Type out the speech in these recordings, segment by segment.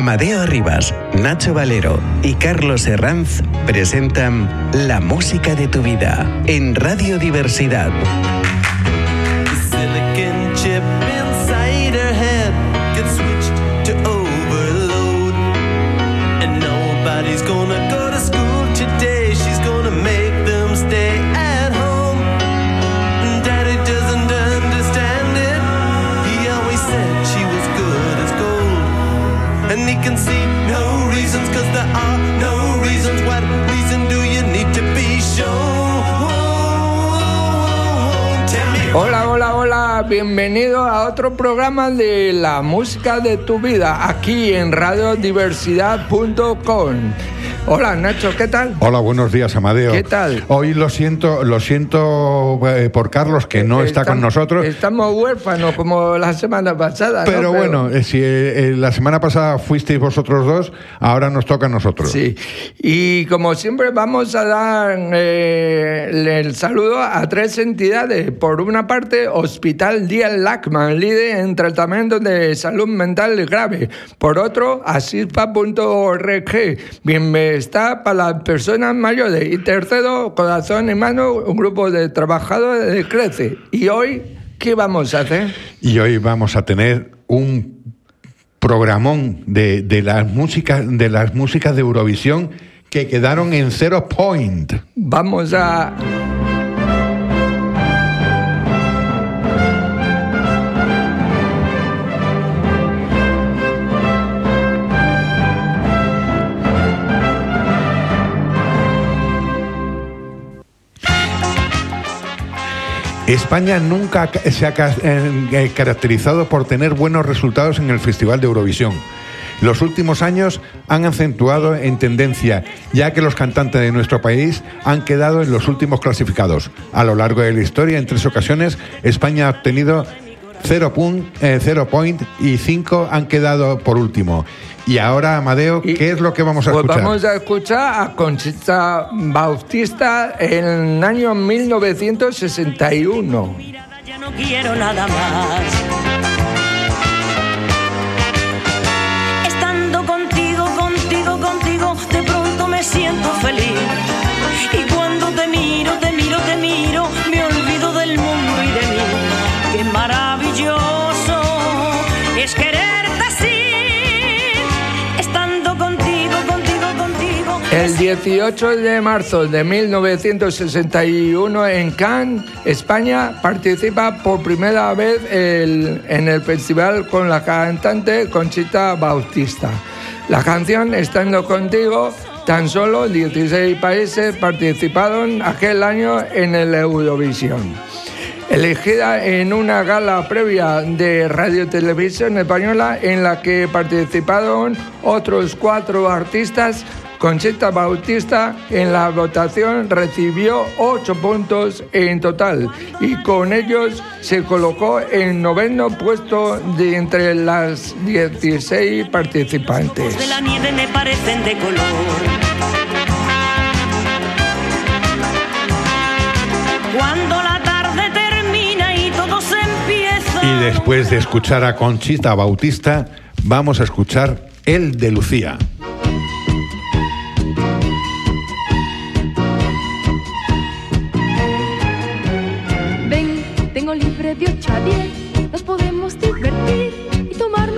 Amadeo Rivas, Nacho Valero y Carlos Herranz presentan La música de tu vida en Radio Diversidad. Bienvenido a otro programa de la música de tu vida aquí en radiodiversidad.com. Hola Nacho, ¿qué tal? Hola, buenos días Amadeo. ¿Qué tal? Hoy lo siento, lo siento eh, por Carlos que no está con nosotros. Estamos huérfanos como la semana pasada. Pero, bueno, eh, si eh, la semana pasada fuisteis vosotros dos, ahora nos toca a nosotros. Sí. Y como siempre vamos a dar el saludo a tres entidades. Por una parte, Hospital Díaz Lachman, líder en tratamiento de salud mental grave. Por otro, asispa.org. Bienvenido está para las personas mayores. Y tercero, Corazón y Mano, un grupo de trabajadores de Crece. Y hoy, ¿qué vamos a hacer? Y hoy vamos a tener un programón de, de las músicas de las músicas de Eurovisión que quedaron en cero point. Vamos a España nunca se ha eh, caracterizado por tener buenos resultados en el Festival de Eurovisión. Los últimos años han acentuado en tendencia, ya que los cantantes de nuestro país han quedado en los últimos clasificados. A lo largo de la historia, en tres ocasiones, España ha obtenido 0 eh, point y 5 han quedado por último. Y ahora, Amadeo, ¿qué es lo que vamos a pues escuchar? Vamos a escuchar a Conchita Bautista en el año 1961. Ya no quiero nada más. Estando contigo, contigo, contigo, de pronto me siento feliz. Y cuando te miro, te miro, te miro, El 18 de marzo de 1961 en Cannes, España, participa por primera vez en el festival con la cantante Conchita Bautista. La canción Estando contigo, tan solo 16 países participaron aquel año en el Eurovisión. Elegida en una gala previa de Radio Televisión Española en la que participaron otros cuatro artistas Conchita Bautista en la votación recibió 8 puntos en total y con ellos se colocó en noveno puesto de entre las 16 participantes. De la nieve me parecen de color. Cuando la tarde termina y todo se empieza. Y después de escuchar a Conchita Bautista, vamos a escuchar El de Lucía.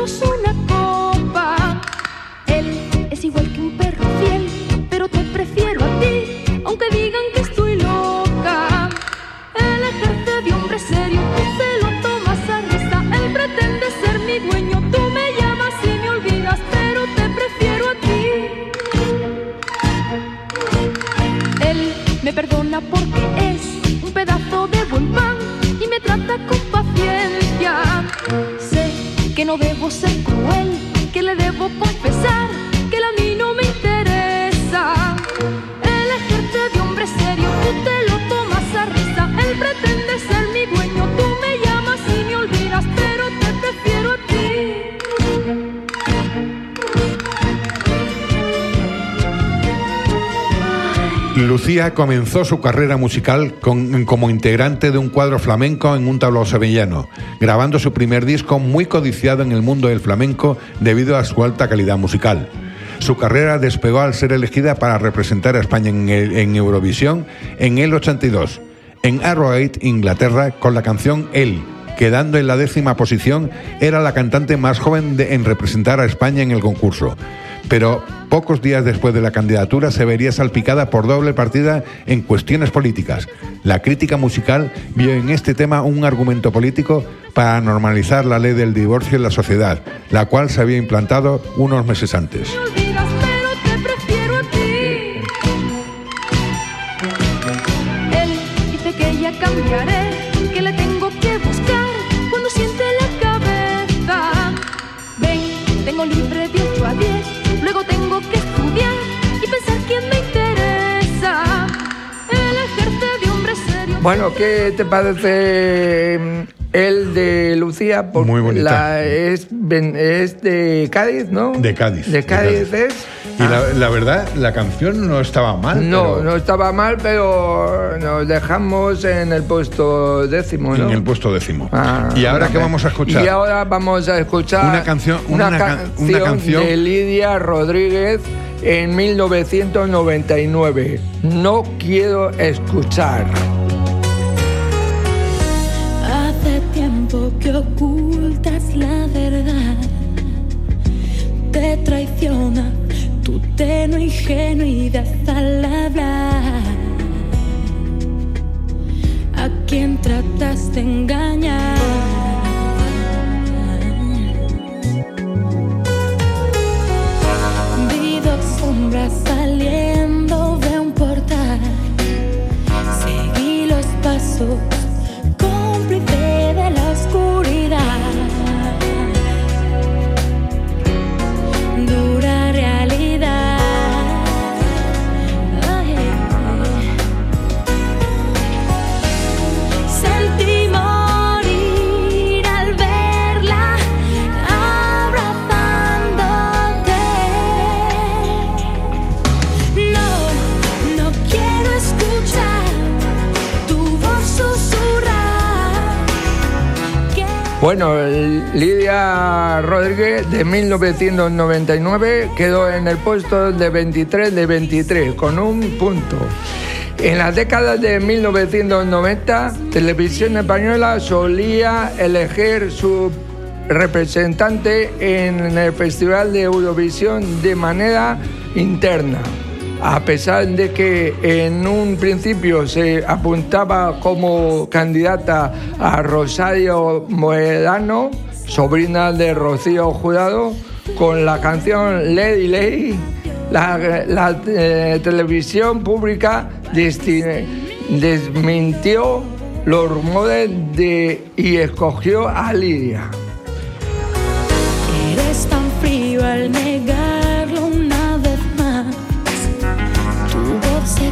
Y tomarnos ser cruel, Lucía comenzó su carrera musical como integrante de un cuadro flamenco en un tablao sevillano, grabando su primer disco muy codiciado en el mundo del flamenco debido a su alta calidad musical. Su carrera despegó al ser elegida para representar a España en, el- en Eurovisión en el 82, en Arrowhead, Inglaterra, con la canción El, quedando en la décima posición, era la cantante más joven en representar a España en el concurso. Pero pocos días después de la candidatura se vería salpicada por doble partida en cuestiones políticas. La crítica musical vio en este tema un argumento político para normalizar la ley del divorcio en la sociedad, la cual se había implantado unos meses antes. Tengo la tengo libre de 8 a 10, luego tengo que estudiar y pensar quién me interesa. Él ejerce de hombre serio. Bueno, ¿qué te parece mm, el de Lucía? Porque Muy bonita. la- es, ven- es de Cádiz, ¿no? De Cádiz, De de Cádiz, Cádiz. es. Y Ah. la, la verdad, la canción no estaba mal. No, pero no estaba mal, pero nos dejamos en el puesto décimo, ¿no? En el puesto décimo. Ah, y ahora pe- vamos a escuchar. Y ahora vamos a escuchar Una canción- una ca- una canción- de Lidia Rodríguez en 1999. No quiero escuchar. Hace tiempo que ocultas la verdad, te traiciona tenue ingenuidad al hablar. Rodríguez de 1999 quedó en el puesto de 23 de 23 con un punto. En las décadas de 1990, Televisión Española solía elegir su representante en el Festival de Eurovisión de manera interna. A pesar de que en un principio se apuntaba como candidata a Rosario Moedano, sobrina de Rocío Jurado, con la canción Lady Lady, la, la, eh, televisión pública desmintió los rumores de, y escogió a Lidia. eres tan frío al negarlo una vez más. Tu voz se.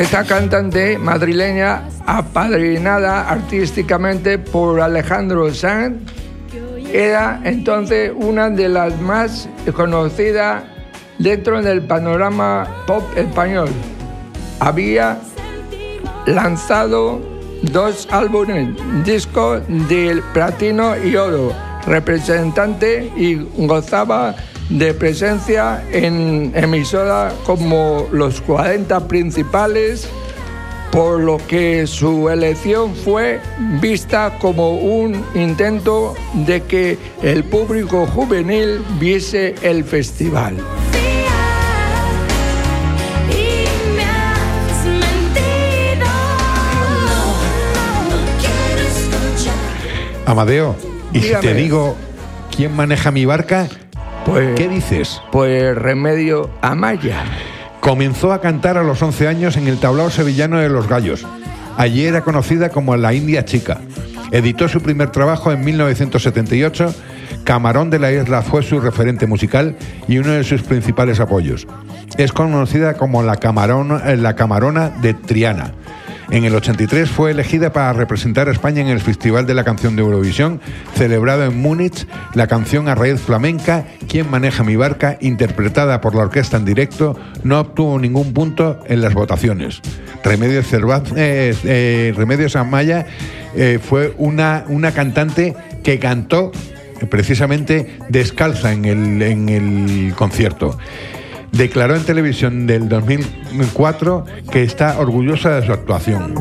Esta cantante madrileña, apadrinada artísticamente por Alejandro Sanz, era entonces una de las más conocidas dentro del panorama pop español. Había lanzado dos álbumes, discos de platino y oro, representante y gozaba de presencia en emisoras como los 40 principales, por lo que su elección fue vista como un intento de que el público juvenil viese el festival. Amadeo, y si te digo quién maneja mi barca, Pues, ¿qué dices? pues Remedio Amaya. Comenzó a cantar a los 11 años en el tablao sevillano de Los Gallos. Allí era conocida como la India Chica. Editó su primer trabajo en 1978. Camarón de la Isla fue su referente musical y uno de sus principales apoyos. Es conocida como la, camarón- la Camarona de Triana. En el 83 fue elegida para representar a España en el Festival de la Canción de Eurovisión, celebrado en Múnich. La canción a raíz flamenca, Quien maneja mi barca, interpretada por la orquesta en directo, no obtuvo ningún punto en las votaciones. Remedios, Cervantes, eh, Remedios Amaya eh, fue una, una cantante que cantó precisamente descalza en el, en el concierto. Declaró en televisión del 2004 que está orgullosa de su actuación.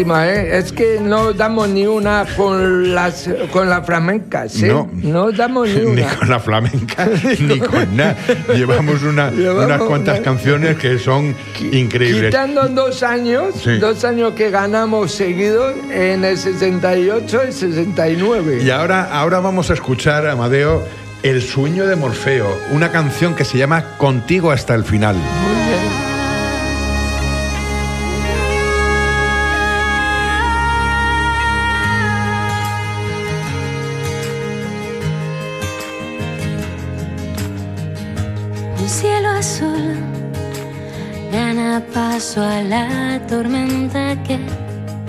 Lástima, ¿eh? Es que no damos ni una con las con la flamenca, ¿sí? No. No damos ni Ni una. con la flamenca, ni con nada. Llevamos, una- Llevamos unas cuantas una- canciones que son increíbles. Quitando dos años, Sí. dos años que ganamos seguidos en el 68 y 69. Y ahora, ahora vamos a escuchar, Amadeo, El sueño de Morfeo, una canción que se llama Contigo hasta el final. Paso a la tormenta que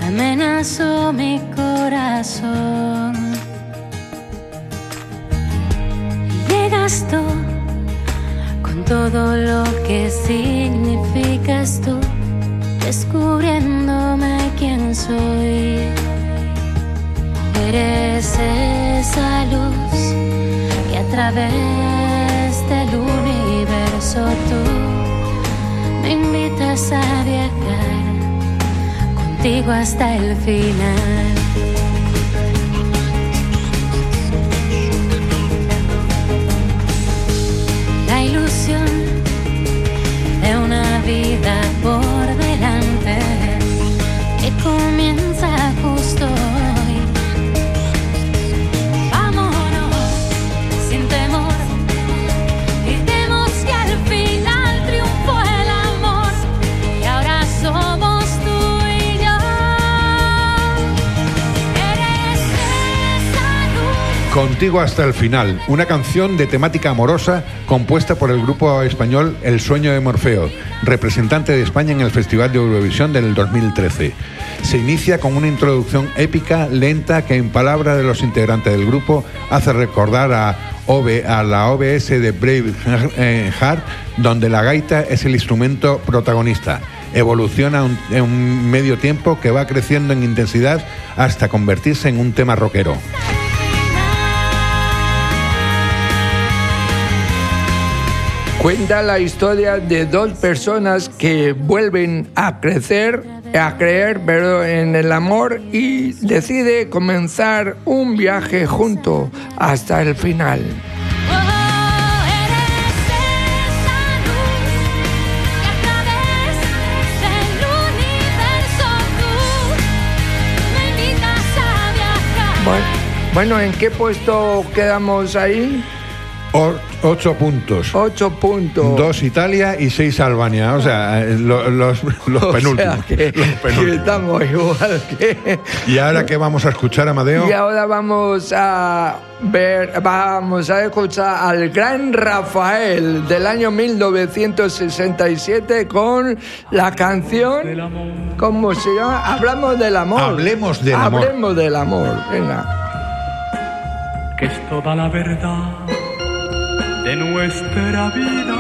amenazó mi corazón. Llegas tú con todo lo que significas tú, descubriéndome quién soy. Eres esa luz que a través del universo tú invitas a viajar contigo hasta el final. Contigo hasta el final, una canción de temática amorosa compuesta por el grupo español El Sueño de Morfeo, representante de España en el Festival de Eurovisión del 2013. Se inicia con una introducción épica, lenta, que en palabras de los integrantes del grupo hace recordar a, OB a la OBS de Brave eh, Heart, donde la gaita es el instrumento protagonista. Evoluciona en un medio tiempo que va creciendo en intensidad hasta convertirse en un tema rockero. Cuenta la historia de dos personas que vuelven a crecer, a creer pero en el amor y decide comenzar un viaje junto hasta el final. Bueno, ¿en qué puesto quedamos ahí? O- ocho puntos. Ocho puntos. Dos Italia y seis Albania. O sea, lo- los, los O penúltimos. sea que, los que penúltimos. estamos igual que... ¿Y ahora qué vamos a escuchar, Amadeo? Y ahora vamos a ver, vamos a escuchar al gran Rafael del año 1967 con la canción, ¿cómo se llama? Hablamos del amor. Hablemos del amor. Hablemos del amor, venga. que es toda la verdad de nuestra vida.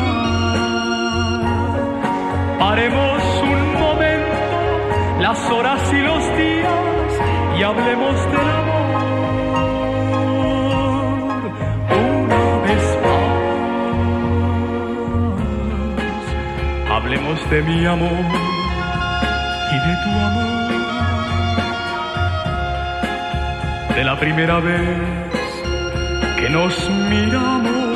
Paremos un momento las horas y los días y hablemos del amor una vez más. Hablemos de mi amor tu amor. De la primera vez que nos miramos,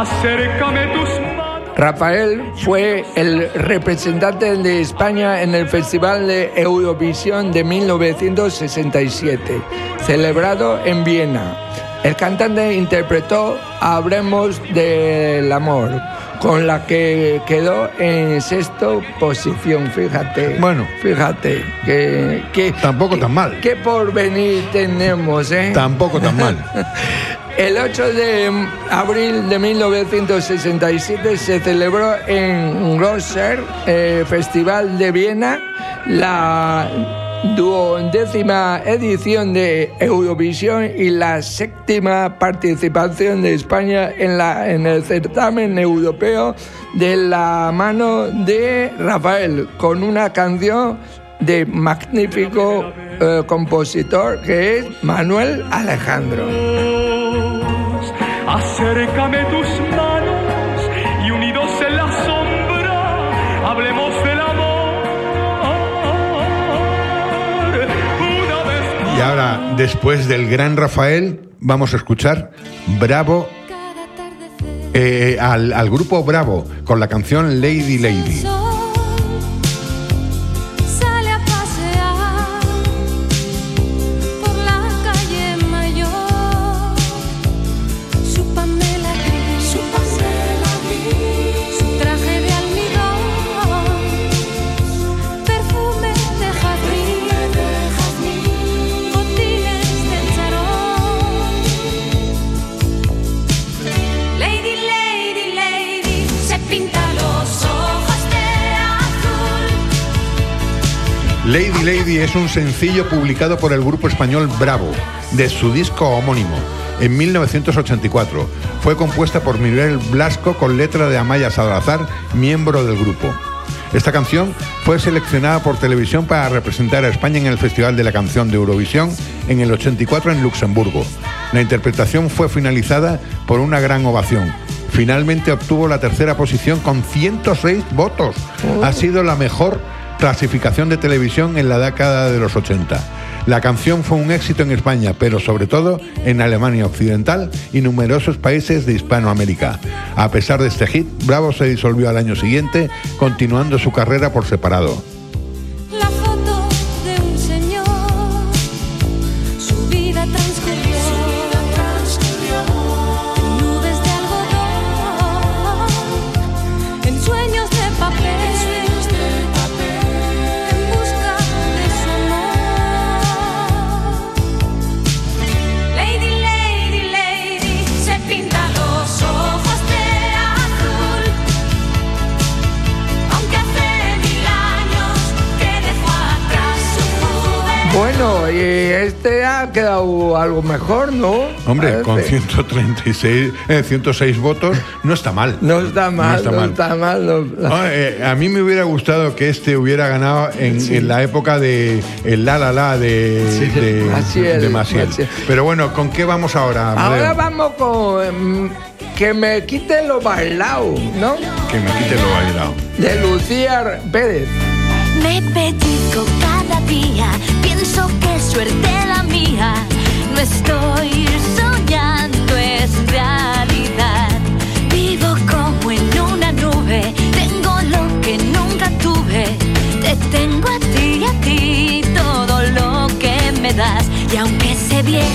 acércame tus manos. Rafael fue el representante de España en el Festival de Eurovisión de 1967, celebrado en Viena. El cantante interpretó Hablemos del amor, con la que quedó en sexta posición, fíjate. Bueno. fíjate que, que Tampoco tan mal. qué porvenir tenemos, ¿eh? Tampoco tan mal. El 8 de abril de 1967 se celebró en Grosser, eh, Festival de Viena, la duodécima edición de Eurovisión y la séptima participación de España en, la, en el certamen europeo de la mano de Rafael, con una canción de magnífico eh, compositor que es Manuel Alejandro. Acércame tus manos y unidos en la sombra, hablemos del amor. Una vez más. Y ahora, después del gran Rafael, vamos a escuchar Bravo eh, al, al grupo Bravo con la canción Lady Lady. Lady Lady es un sencillo publicado por el grupo español Bravo, de su disco homónimo, en 1984. Fue compuesta por Miguel Blasco con letra de Amaya Salazar, miembro del grupo. Esta canción fue seleccionada por televisión para representar a España en el Festival de la Canción de Eurovisión en el 84 en Luxemburgo. La interpretación fue finalizada por una gran ovación. Finalmente obtuvo la tercera posición con 106 votos. Ha sido la mejor clasificación de televisión en la década de los 80. La canción fue un éxito en España, pero sobre todo en Alemania Occidental y numerosos países de Hispanoamérica. A pesar de este hit, Bravo se disolvió al año siguiente, continuando su carrera por separado. Bueno, y este ha quedado algo mejor, ¿no? Hombre, con Parece. 136, eh, 106 votos no está mal. No está mal, no mal. está mal. no- No, eh, a mí me hubiera gustado que este hubiera ganado en, en la época de el la la la de, Sí, de, Maciel, de Maciel. Maciel. Pero bueno, ¿con qué vamos ahora? Ahora vamos con mm, que me quite lo bailado, ¿no? Que me quite lo bailado. De Lucía Pérez. Me pellizco cada día, pienso que suerte la mía. No estoy soñando, es realidad. Vivo como en una nube, tengo lo que nunca tuve. Te tengo a ti y a ti todo lo que me das. Y aunque sé bien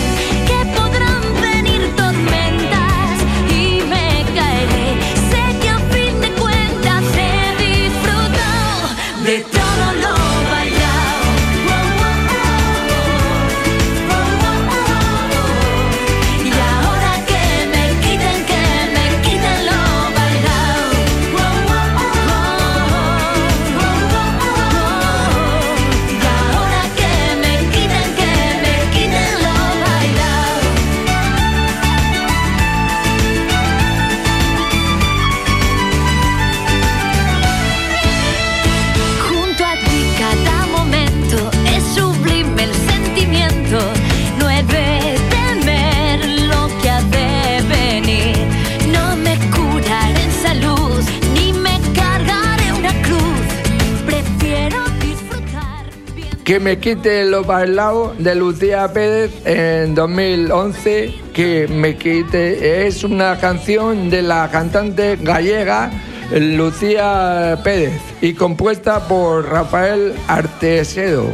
Me quite lo bailado de Lucía Pérez en 2011. Que me quite es una canción de la cantante gallega Lucía Pérez y compuesta por Rafael Artesedo.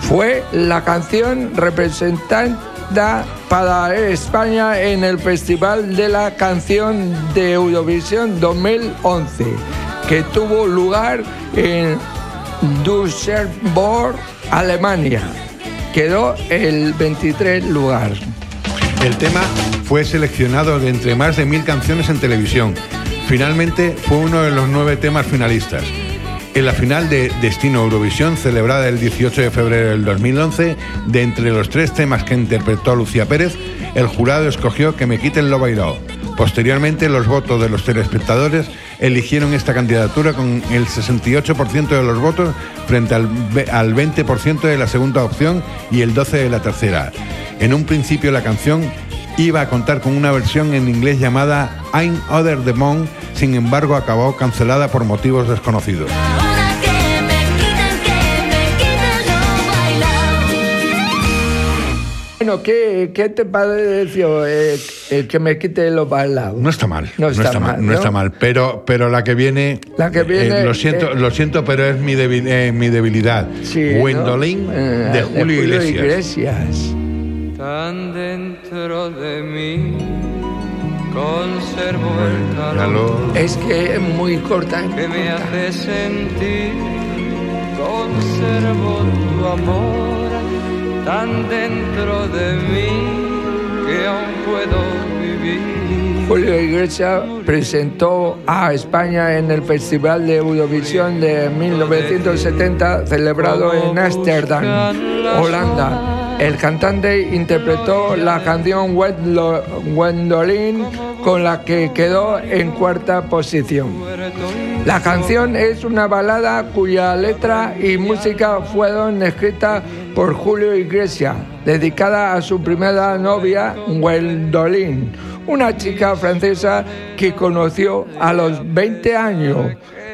Fue la canción representada para España en el Festival de la Canción de Eurovisión 2011, que tuvo lugar en Düsseldorf, Alemania. Quedó el 23 lugar. El tema fue seleccionado de entre más de mil canciones en televisión. Finalmente fue uno de los nueve temas finalistas. En la final de Destino Eurovisión, celebrada el 18 de febrero del 2011, de entre los tres temas que interpretó Lucía Pérez, el jurado escogió que me quiten lo bailado. Posteriormente, los votos de los telespectadores eligieron esta candidatura con el 68% de los votos frente al ve- al 20% de la segunda opción y el 12% de la tercera. En un principio la canción iba a contar con una versión en inglés llamada I'm Other the Moon, sin embargo acabó cancelada por motivos desconocidos. Bueno, ¿qué, qué te pareció eh, el que me quite lo bailado? No está mal, No está mal, no ¿no? está mal, pero, pero la que viene, La que viene, eh, lo siento, eh, lo siento, pero es mi, debi- eh, mi debilidad. Sí, Eh, de Julio Iglesias. Iglesias. Tan dentro de mí conservo el calor Calor. Es que es muy corta. que me hace sentir. Conservo tu amor tan dentro de mí que aún puedo vivir. Julio Iglesias presentó a España en el Festival de Eurovisión de 1970 celebrado en Ámsterdam, Holanda. El cantante interpretó la canción Gwendolyn con la que quedó en cuarta posición. La canción es una balada cuya letra y música fueron escritas por Julio Iglesias, dedicada a su primera novia, Gwendolyn, una chica francesa que conoció a los 20 años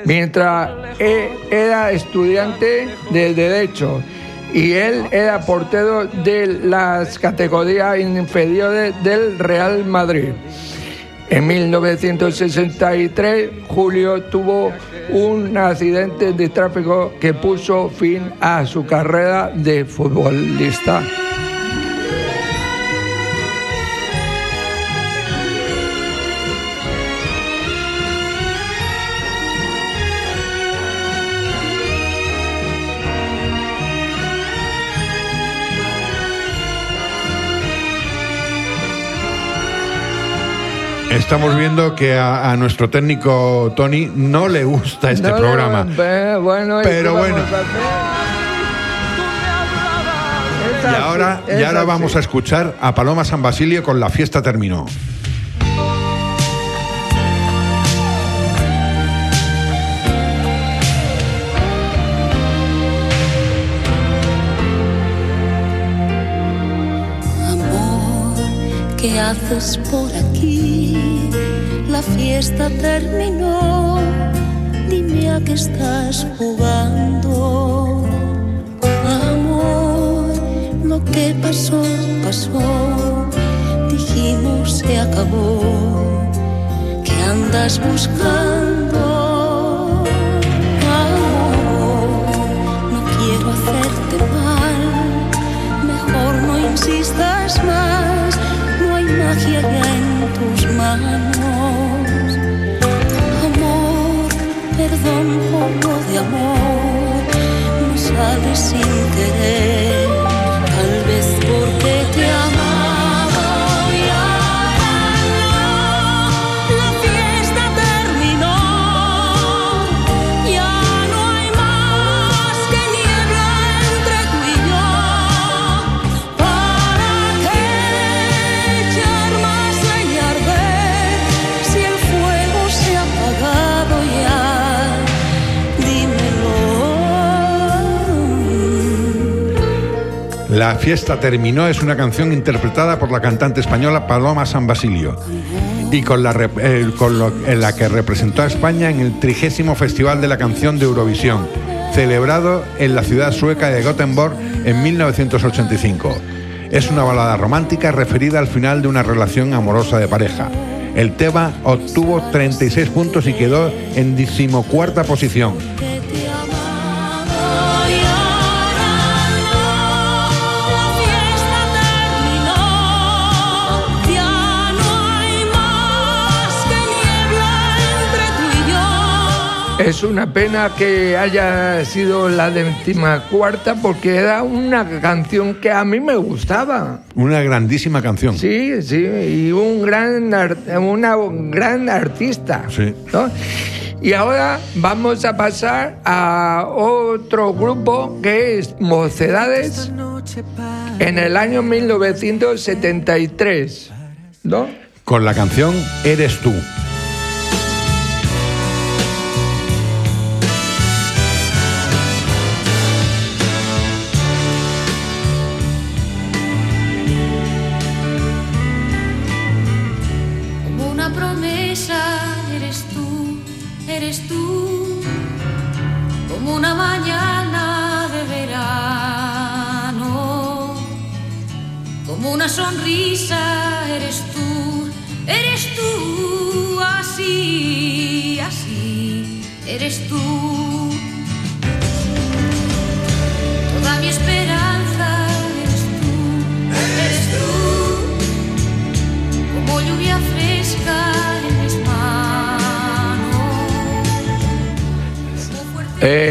mientras e- era estudiante de Derecho y él era portero de las categorías inferiores del Real Madrid. En 1963, Julio tuvo un accidente de tráfico que puso fin a su carrera de futbolista. Estamos viendo que a, a nuestro técnico Tony no le gusta este No, no, programa. ve- bueno, ¿y Pero qué bueno. Y ahora, y ahora vamos a escuchar a Paloma San Basilio con La fiesta terminó. Amor, ¿qué haces por aquí? La fiesta terminó. Dime a qué estás jugando. Amor, lo que pasó, pasó. Dijimos se acabó. ¿Qué andas buscando? Amor, no quiero hacerte mal. Mejor no insistas más, no hay magia ya en tus manos. Perdón poco de amor, no sale sin querer, La fiesta terminó es una canción interpretada por la cantante española Paloma San Basilio y con la, eh, en la que representó a España en el trigésimo Festival de la Canción de Eurovisión, celebrado en la ciudad sueca de Gothenburg en 1985. Es una balada romántica referida al final de una relación amorosa de pareja. El tema obtuvo 36 puntos y quedó en decimocuarta posición. Es una pena que haya sido la décima cuarta porque era una canción que a mí me gustaba. Una grandísima canción. Sí, sí, y un gran una gran artista. Sí. ¿no? Y ahora vamos a pasar a otro grupo que es Mocedades en el año 1973. ¿no? Con la canción Eres tú.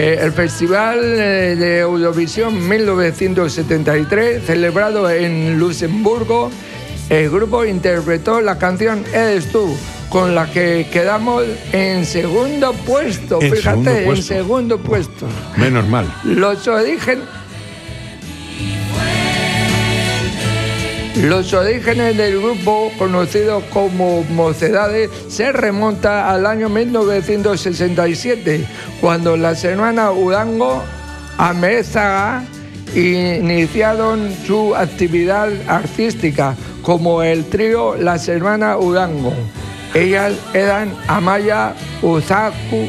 Eh, el Festival eh, de Eurovisión 1973, celebrado en Luxemburgo, el grupo interpretó la canción Eres tú, con la que quedamos en segundo puesto. En Fíjate, segundo en puesto. segundo puesto. Menos mal. Los orígenes. Los orígenes del grupo, conocido como Mocedades, se remonta al año 1967, cuando la semana Udango Amézaga iniciaron su actividad artística como el trío La Semana Udango. Ellas eran Amaya Uzaku,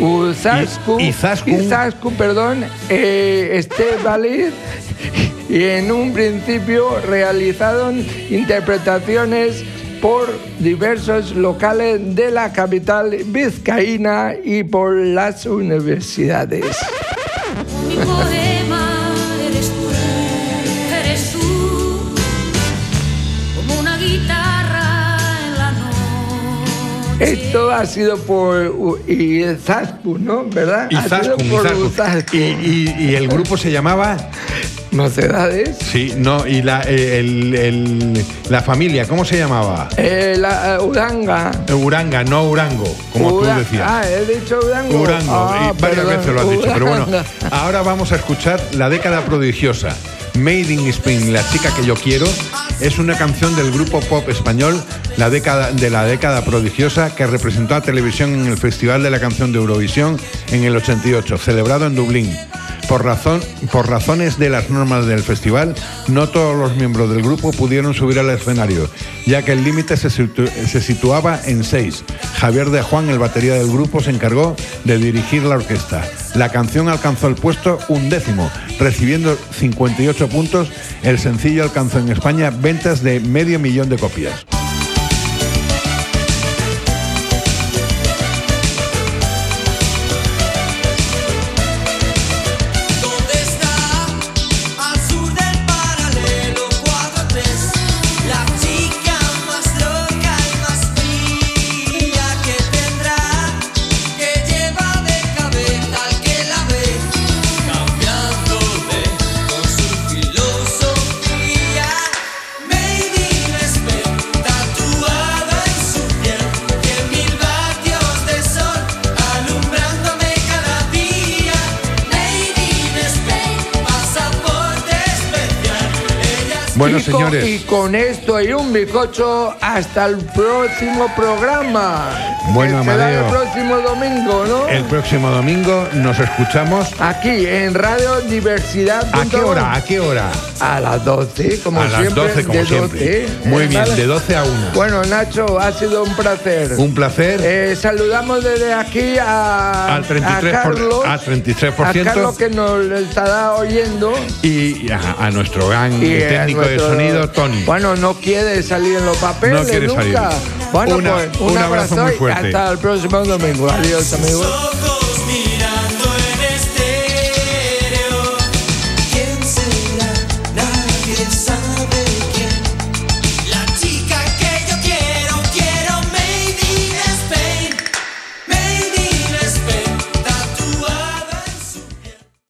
Uzasku, I- Izascu. Izascu, perdón, eh, y en un principio realizaron interpretaciones por diversos locales de la capital vizcaína y por las universidades. mi poema eres tú, eres tú, como una guitarra en la noche. Esto ha sido por U- Izascu, ¿no? ¿Verdad? Ha sido por Izaskun. Uzascu. Y, y- y el grupo se llamaba. Mocedades. Sí, no, y la, eh, el- el- la familia, ¿cómo se llamaba? Eh, la eh, Uranga. Uranga, no Urango, como Ura- tú decías. Ah, he dicho Urango. Urango, Ah, y varias perdón, veces lo has dicho, pero bueno, Uranga. ahora vamos a escuchar La década prodigiosa. Made in Spain, la chica que yo quiero, es una canción del grupo pop español la década, de la década prodigiosa que representó a televisión en el Festival de la Canción de Eurovisión en el 88, celebrado en Dublín. Por, razón, por razones de las normas del festival, no todos los miembros del grupo pudieron subir al escenario, ya que el límite se, se situaba en seis. Javier de Juan, el batería del grupo, se encargó de dirigir la orquesta. La canción alcanzó el puesto undécimo, recibiendo 58 puntos. El sencillo alcanzó en España ventas de medio millón de copias. Bueno, señores. y con esto y un bizcocho, hasta el próximo programa. Bueno, Amadeo. El próximo domingo, ¿no? El próximo domingo nos escuchamos. Aquí en Radio Diversidad. ¿A qué hora? ¿A qué hora? A las 12, como a siempre. las 12, como siempre. 12, Muy ¿eh? bien, de 12 a 1. Bueno, Nacho, ha sido un placer. Un placer. Eh, saludamos desde aquí a, Al 33 a por- Carlos. al 33%. A Carlos que nos estará oyendo. Y a, a nuestro gran Y de sonido, Tony. Bueno, no quiere salir en los papeles No quiere nunca. salir. Bueno, Una- pues un abrazo muy y fuerte. hasta el próximo domingo. Adiós, amigos.